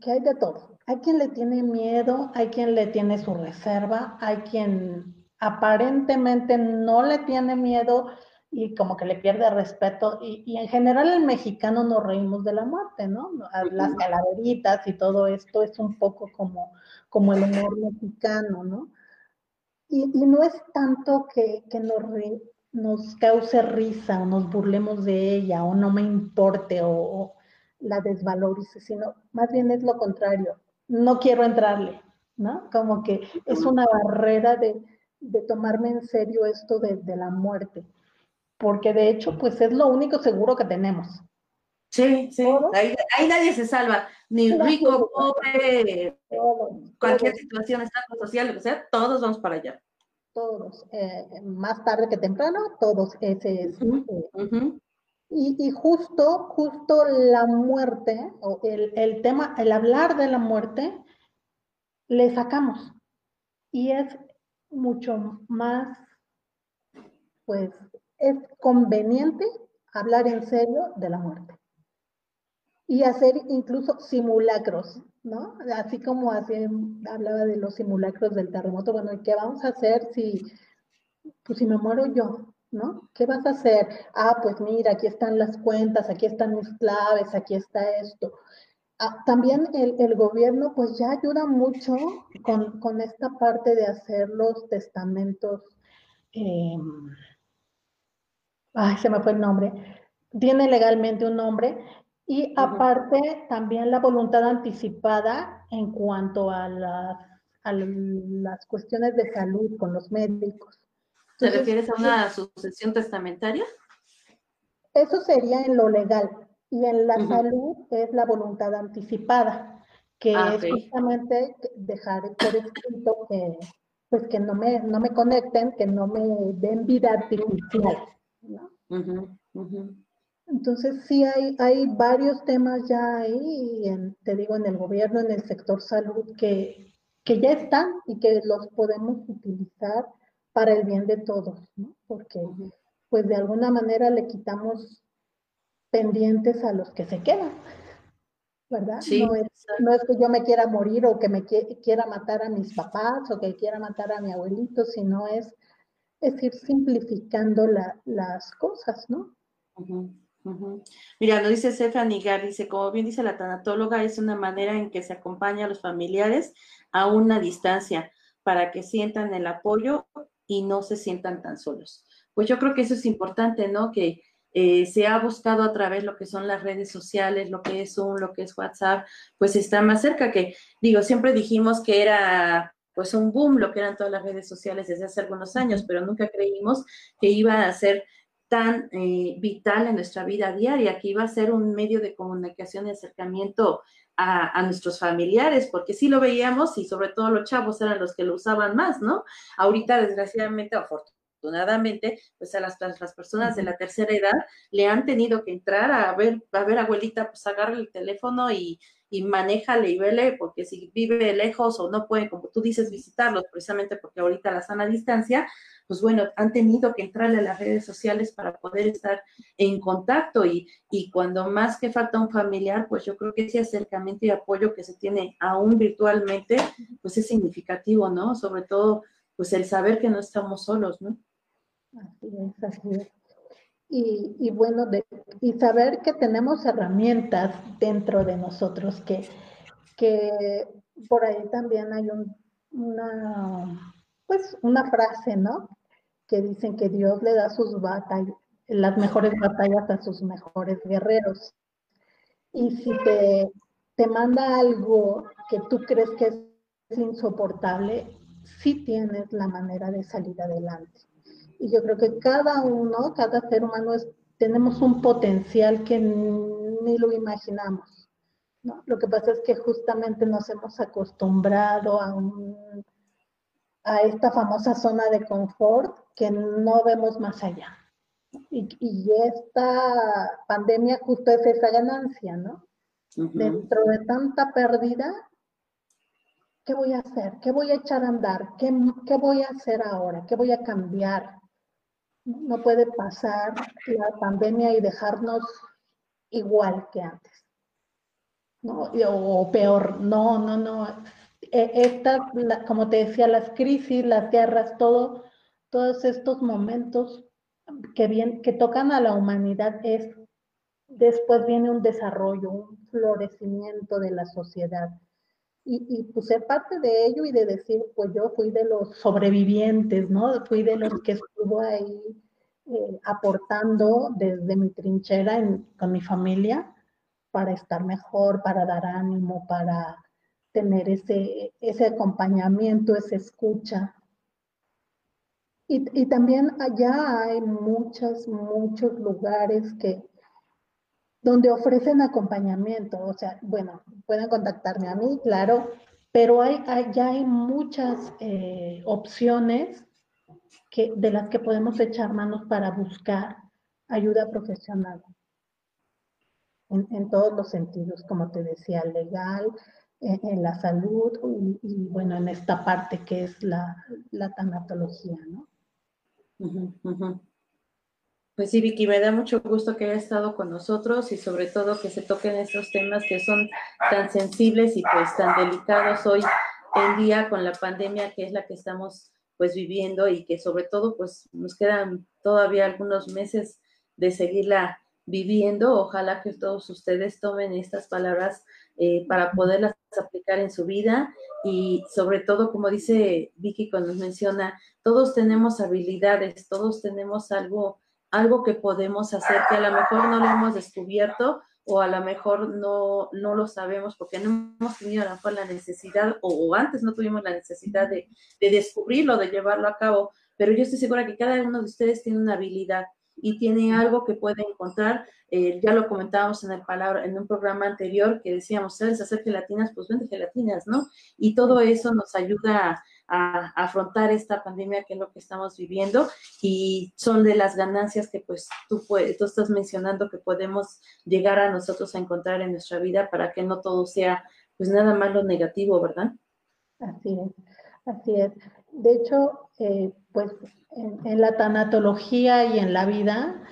que hay de todo. Hay quien le tiene miedo, hay quien le tiene su reserva, hay quien aparentemente no le tiene miedo y como que le pierde respeto. Y, y en general el mexicano nos reímos de la muerte, ¿no? Las calaveritas y todo esto es un poco como como el humor mexicano, ¿no? Y, no es tanto que, nos, cause risa o nos burlemos de ella o no me importe o, la desvalorice, sino más bien es lo contrario. No quiero entrarle, ¿no? Como que es una barrera de, tomarme en serio esto de, la muerte, porque de hecho, pues es lo único seguro que tenemos. Sí, sí, ahí, nadie se salva, ni rico, pobre, cualquier situación, estado social, o sea, todos vamos para allá. Todos, eh, más tarde que temprano, todos, ese es. Eh, y, justo, justo la muerte, o el, el, tema, el hablar de la muerte, le sacamos. Y es mucho más, pues, es conveniente hablar en serio de la muerte. Y hacer incluso simulacros, ¿no? Así como hablaba de los simulacros del terremoto, bueno, ¿qué vamos a hacer si, pues si me muero yo? ¿no? ¿Qué vas a hacer? Ah, pues mira, aquí están las cuentas, aquí están mis claves, aquí está esto. Ah, también el, gobierno pues ya ayuda mucho con, esta parte de hacer los testamentos. Em, ay, se me fue el nombre. Tiene legalmente un nombre. Y aparte también la voluntad anticipada en cuanto a las, a las cuestiones de salud con los médicos. ¿Te refieres a una sucesión testamentaria? Eso sería en lo legal. Y en la salud es la voluntad anticipada, que ah, es justamente dejar por escrito que, pues que no me, no me conecten, que no me den vida artificial. Entonces sí hay, hay varios temas ya ahí, en, te digo, en el gobierno, en el sector salud, que, que ya están y que los podemos utilizar para el bien de todos, ¿no? Porque pues de alguna manera le quitamos pendientes a los que se quedan, ¿verdad? no, es, que yo me quiera morir o que me quiera matar a mis papás o que quiera matar a mi abuelito, sino es, es ir simplificando las cosas, ¿no? Mira, lo dice Stephanie Gar, dice, como bien dice la tanatóloga, es una manera en que se acompaña a los familiares a una distancia para que sientan el apoyo y no se sientan tan solos. Pues yo creo que eso es importante, ¿no? Que eh, se ha buscado a través lo que son las redes sociales, lo que es Zoom, lo que es WhatsApp, pues está más cerca que, digo, siempre dijimos que era pues un boom lo que eran todas las redes sociales desde hace algunos años, pero nunca creímos que iba a ser tan eh, vital en nuestra vida diaria, que iba a ser un medio de comunicación y acercamiento a, nuestros familiares, porque sí lo veíamos y sobre todo los chavos eran los que lo usaban más, ¿no? Ahorita, desgraciadamente, afortunadamente, pues a las, las personas de la tercera edad le han tenido que entrar a ver, a ver, abuelita, pues agarra el teléfono y, y manéjale y vele, porque si vive lejos o no puede, como tú dices, visitarlos, precisamente porque ahorita la sana distancia, pues bueno, han tenido que entrarle a las redes sociales para poder estar en contacto y, y cuando más que falta un familiar, pues yo creo que ese acercamiento y apoyo que se tiene aún virtualmente, pues es significativo, ¿no? Sobre todo, pues el saber que no estamos solos, ¿no? Así es, así es. Y, y, bueno, de, y saber que tenemos herramientas dentro de nosotros, que, que por ahí también hay un, una, pues una frase, ¿no? que dicen que Dios le da sus batallas, las mejores batallas a sus mejores guerreros. Y si te, te manda algo que tú crees que es insoportable, sí tienes la manera de salir adelante. Y yo creo que cada uno, cada ser humano, es, tenemos un potencial que ni lo imaginamos. ¿no? Lo que pasa es que justamente nos hemos acostumbrado a un a esta famosa zona de confort que no vemos más allá. Y, esta pandemia justo es esa ganancia, ¿no? Dentro de tanta pérdida, ¿qué voy a hacer? ¿Qué voy a echar a andar? ¿Qué, ¿Qué, voy a hacer ahora? ¿Qué voy a cambiar? No puede pasar la pandemia y dejarnos igual que antes. ¿no? O peor, no, no, no. E, estas, como te decía, las crisis, las guerras, todo, todos estos momentos que, bien, que tocan a la humanidad es, después viene un desarrollo, un florecimiento de la sociedad. Y, y pues ser parte de ello y de decir, pues yo fui de los sobrevivientes, ¿no? Fui de los que estuvo ahí eh, aportando desde mi trinchera con mi familia, para estar mejor, para dar ánimo, para tener ese, ese acompañamiento, esa escucha. Y, y también allá hay muchos, muchos lugares que, donde ofrecen acompañamiento. O sea, bueno, pueden contactarme a mí, claro, pero hay, ya hay muchas eh, opciones que, de las que podemos echar manos para buscar ayuda profesional. En, todos los sentidos, como te decía, legal, en, la salud y, bueno, en esta parte que es la, la tanatología, ¿no? Pues sí, Vicky, me da mucho gusto que haya estado con nosotros y sobre todo que se toquen estos temas que son tan sensibles y pues tan delicados hoy en día con la pandemia que es la que estamos pues viviendo y que sobre todo pues nos quedan todavía algunos meses de seguirla viviendo. Ojalá que todos ustedes tomen estas palabras eh, para poderlas aplicar en su vida y sobre todo, como dice Vicky cuando nos menciona, todos tenemos habilidades, todos tenemos algo algo que podemos hacer que a lo mejor no lo hemos descubierto o a lo mejor no, no lo sabemos porque no hemos tenido a lo mejor la necesidad o, antes no tuvimos la necesidad de, de, descubrirlo, de llevarlo a cabo, pero yo estoy segura que cada uno de ustedes tiene una habilidad y tiene algo que puede encontrar. Eh, ya lo comentábamos en el palabra, en un programa anterior que decíamos, ¿sabes hacer gelatinas? Pues vende gelatinas, ¿no? Y todo eso nos ayuda a afrontar esta pandemia que es lo que estamos viviendo y son de las ganancias que pues tú, puedes, tú estás mencionando que podemos llegar a nosotros a encontrar en nuestra vida para que no todo sea pues nada más lo negativo, ¿verdad? Así es, así es. De hecho, eh, pues en, la tanatología y en la vida,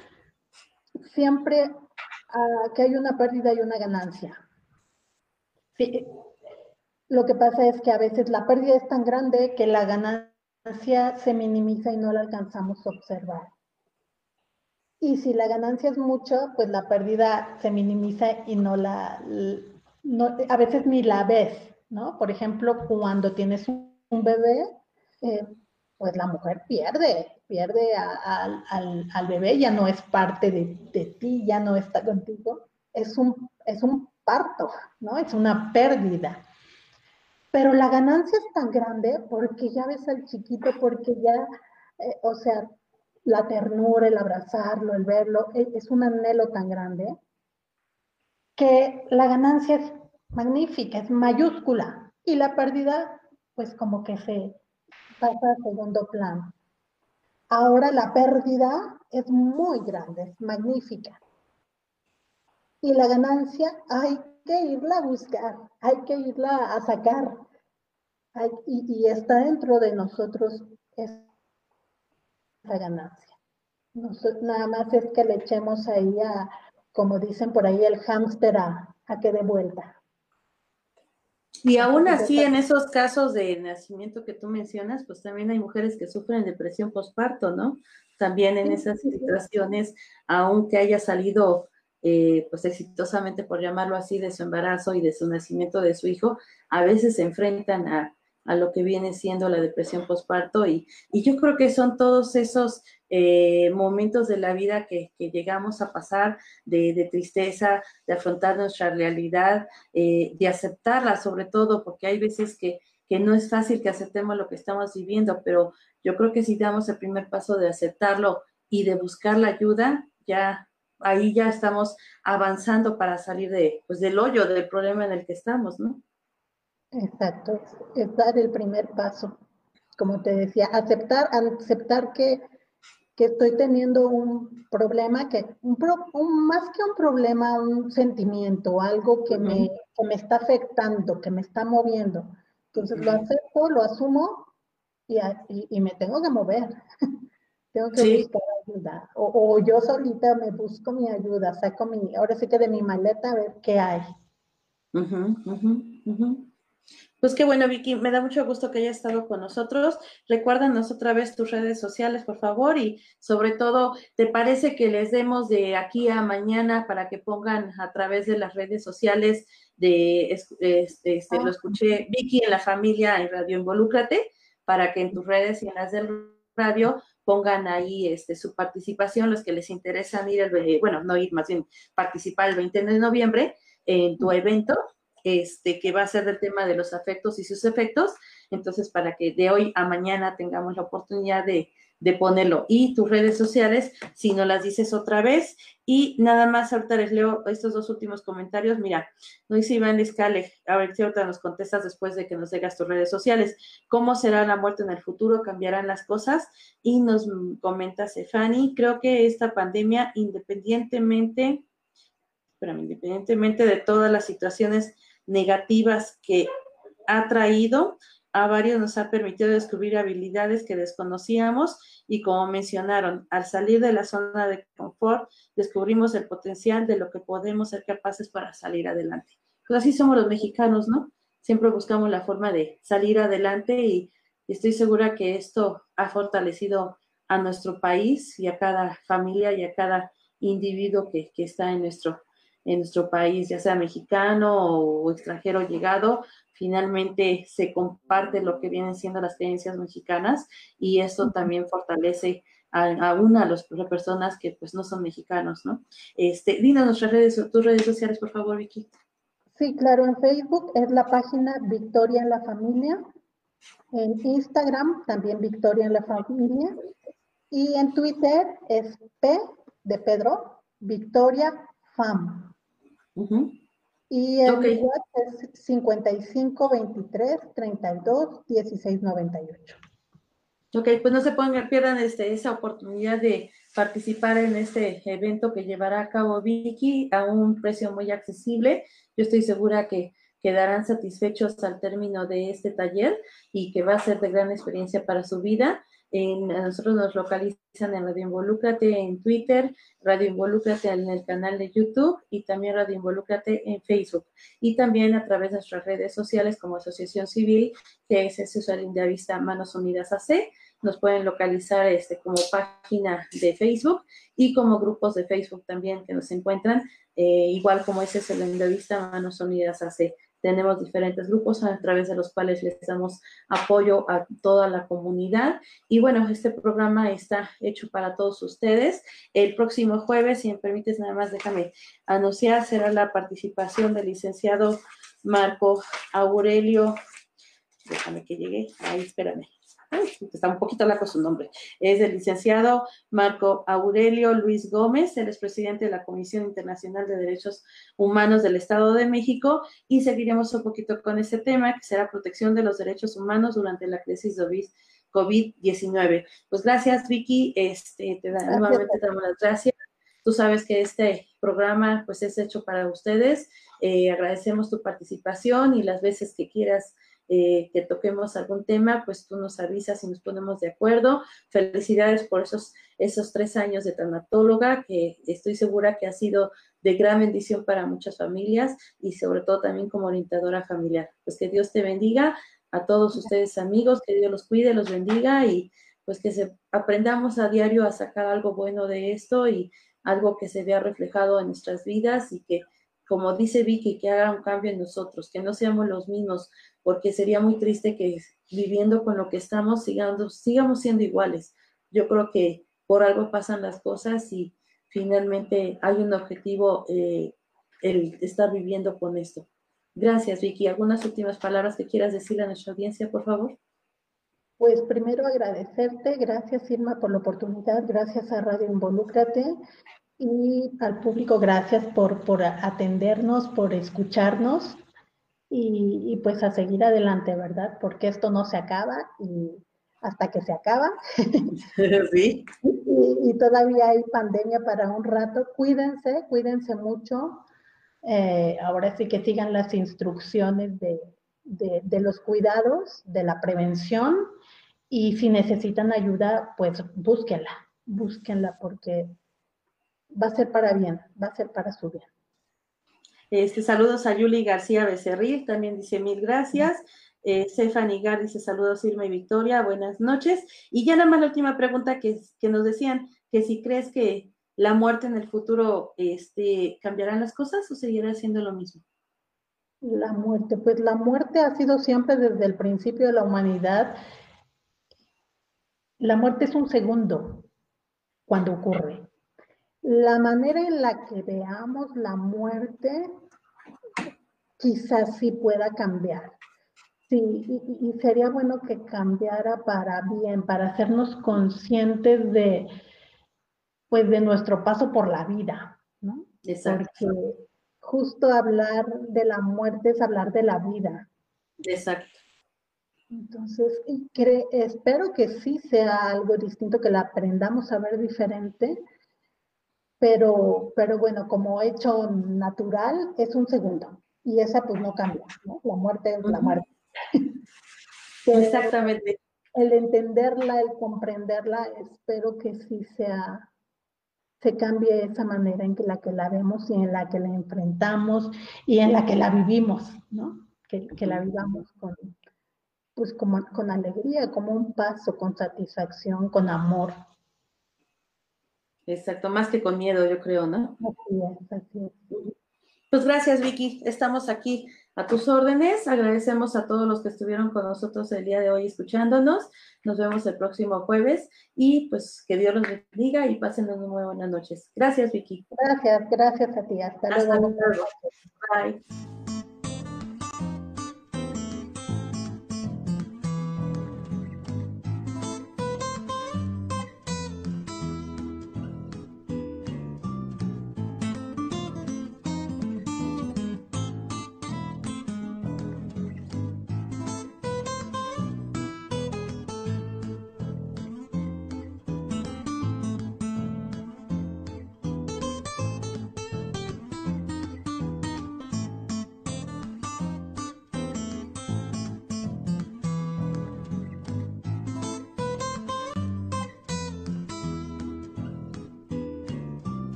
siempre ah, que hay una pérdida y una ganancia. Sí, lo que pasa es que a veces la pérdida es tan grande que la ganancia se minimiza y no la alcanzamos a observar. Y si la ganancia es mucho, pues la pérdida se minimiza y no la, a veces ni la ves, ¿no? Por ejemplo, cuando tienes un, bebé, eh, pues la mujer pierde, pierde al, bebé, ya no es parte de, de, ti, ya no está contigo. Es un, es un parto, ¿no? Es una pérdida. Pero la ganancia es tan grande porque ya ves al chiquito, porque ya, eh, o sea, la ternura, el abrazarlo, el verlo, e, es un anhelo tan grande que la ganancia es magnífica, es mayúscula y la pérdida pues como que se pasa a segundo plano. Ahora la pérdida es muy grande, es magnífica. Y la ganancia hay que irla a buscar, hay que irla a sacar. y, está dentro de nosotros esa ganancia. nada más es que le echemos ahí a, como dicen por ahí, el hámster a, a que dé vuelta. Y aún así, en esos casos de nacimiento que tú mencionas, pues también hay mujeres que sufren depresión postparto, ¿no? También en esas situaciones, aunque haya salido eh, pues exitosamente, por llamarlo así, de su embarazo y de su nacimiento de su hijo, a veces se enfrentan a, lo que viene siendo la depresión postparto y, y yo creo que son todos esos eh, momentos de la vida que, llegamos a pasar de, tristeza, de afrontar nuestra realidad, eh, de aceptarla sobre todo, porque hay veces que, que no es fácil que aceptemos lo que estamos viviendo, pero yo creo que si damos el primer paso de aceptarlo y de buscar la ayuda, ya ahí ya estamos avanzando para salir de, pues, del hoyo, del problema en el que estamos, ¿no? Exacto, es, dar el primer paso. Como te decía, aceptar, aceptar que, estoy teniendo un problema, que un, más que un problema, un sentimiento, algo que, me, me está afectando, que me está moviendo. Entonces lo acepto, lo asumo y, y me tengo que mover. Tengo que buscar ayuda. O, yo solita me busco mi ayuda, saco mi, ahora sí que de mi maleta a ver qué hay. Pues qué bueno, Vicky, me da mucho gusto que hayas estado con nosotros. Recuérdanos otra vez tus redes sociales, por favor, y sobre todo, ¿te parece que les demos de aquí a mañana para que pongan a través de las redes sociales de, este, este lo ah. escuché, Vicky en la familia en Radio Involúcrate, para que en tus redes y en las del radio, pongan ahí este, su participación, los que les interesan ir, el, bueno, no ir, más bien participar el 20 de noviembre en tu evento, este, que va a ser del tema de los afectos y sus efectos. Entonces, para que de hoy a mañana tengamos la oportunidad de, de ponerlo. Y tus redes sociales, si no las dices otra vez. Y nada más, ahorita les leo estos dos últimos comentarios. Mira, nos dice Iván Liscale, a ver si ahorita nos contestas después de que nos digas tus redes sociales. ¿Cómo será la muerte en el futuro? ¿Cambiarán las cosas? Y nos comenta Stefani, creo que esta pandemia, independientemente, espérame, independientemente de todas las situaciones negativas que ha traído, a varios nos ha permitido descubrir habilidades que desconocíamos y como mencionaron, al salir de la zona de confort, descubrimos el potencial de lo que podemos ser capaces para salir adelante. Pues así somos los mexicanos, ¿no? Siempre buscamos la forma de salir adelante y, estoy segura que esto ha fortalecido a nuestro país y a cada familia y a cada individuo que, que está en nuestro, en nuestro país, ya sea mexicano o extranjero llegado, finalmente se comparte lo que vienen siendo las creencias mexicanas y eso también fortalece a, una de las personas que pues no son mexicanos, ¿no? Este, dinos nuestras redes, tus redes sociales, por favor, Vicky. Sí, claro, en Facebook es la página Victoria en la Familia, en Instagram también Victoria en la Familia y en Twitter es P de Pedro, Victoria Fam. Y el WhatsApp es 55 23 32 16 98. Ok, pues no se pongan, pierdan este, esa oportunidad de participar en este evento que llevará a cabo Vicky a un precio muy accesible. Yo estoy segura que quedarán satisfechos al término de este taller y que va a ser de gran experiencia para su vida. En, nosotros nos localizan en Radio Involúcrate en Twitter, Radio Involúcrate en el canal de YouTube y también Radio Involúcrate en Facebook. Y también a través de nuestras redes sociales como Asociación Civil, que es ese usuario de Manos Unidas AC. Nos pueden localizar este, como página de Facebook y como grupos de Facebook también que nos encuentran, eh, igual como ese es el Vista Manos Unidas AC. Tenemos diferentes grupos a través de los cuales les damos apoyo a toda la comunidad. Y bueno, este programa está hecho para todos ustedes. El próximo jueves, si me permites, nada más déjame anunciar, será la participación del licenciado Marco Aurelio. Déjame que llegue. Ahí, espérame está un poquito largo su nombre, es el licenciado Marco Aurelio Luis Gómez, él es presidente de la Comisión Internacional de Derechos Humanos del Estado de México y seguiremos un poquito con ese tema que será protección de los derechos humanos durante la crisis de COVID-19. Pues gracias Vicky, este, te da, nuevamente te damos las gracias. Tú sabes que este programa pues es hecho para ustedes. Eh, agradecemos tu participación y las veces que quieras eh, que toquemos algún tema, pues tú nos avisas y nos ponemos de acuerdo. Felicidades por esos, esos tres años de tanatóloga, que estoy segura que ha sido de gran bendición para muchas familias y sobre todo también como orientadora familiar. Pues que Dios te bendiga a todos ustedes amigos, que Dios los cuide, los bendiga y pues que se, aprendamos a diario a sacar algo bueno de esto y algo que se vea reflejado en nuestras vidas y que, como dice Vicky, que haga un cambio en nosotros, que no seamos los mismos, porque sería muy triste que viviendo con lo que estamos sigamos, sigamos siendo iguales. Yo creo que por algo pasan las cosas y finalmente hay un objetivo eh, el estar viviendo con esto. Gracias, Vicky. ¿Algunas últimas palabras que quieras decirle a nuestra audiencia, por favor? Pues primero agradecerte, gracias Irma por la oportunidad, gracias a Radio Involúcrate y al público, gracias por, por atendernos, por escucharnos y, pues a seguir adelante, ¿verdad? Porque esto no se acaba y hasta que se acaba. Sí. y, todavía hay pandemia para un rato. Cuídense, cuídense mucho. Eh, ahora sí que sigan las instrucciones de, de, los cuidados, de la prevención. Y si necesitan ayuda, pues búsquenla, búsquenla porque va a ser para bien, va a ser para su bien. Este, saludos a Yuli García Becerril, también dice mil gracias. Eh, Stephanie Gar dice saludos Irma y Victoria, buenas noches. Y ya nada más la última pregunta que, que nos decían, que si crees que la muerte en el futuro este, cambiarán las cosas o seguirá siendo lo mismo. La muerte, pues la muerte ha sido siempre desde el principio de la humanidad la muerte es un segundo cuando ocurre. La manera en la que veamos la muerte quizás sí pueda cambiar. Sí, y, sería bueno que cambiara para bien, para hacernos conscientes de, pues, de nuestro paso por la vida, ¿no? Exacto. Porque justo hablar de la muerte es hablar de la vida. Exacto. Entonces, espero que sí sea algo distinto, que la aprendamos a ver diferente, pero, pero bueno, como hecho natural es un segundo y esa pues no cambia, ¿no? La muerte es la muerte. Exactamente. El entenderla, el comprenderla, espero que sí sea, se cambie esa manera en que la que la vemos y en la que la enfrentamos y en la que la vivimos, ¿no? Que, que la vivamos con, pues como, con alegría, como un paso, con satisfacción, con amor. Exacto, más que con miedo, yo creo, ¿no? Pues gracias, Vicky. Estamos aquí a tus órdenes. Agradecemos a todos los que estuvieron con nosotros el día de hoy escuchándonos. Nos vemos el próximo jueves y pues que Dios los bendiga y pasen muy buenas noches. Gracias, Vicky. Gracias, gracias a ti. Hasta, luego. luego. Bye.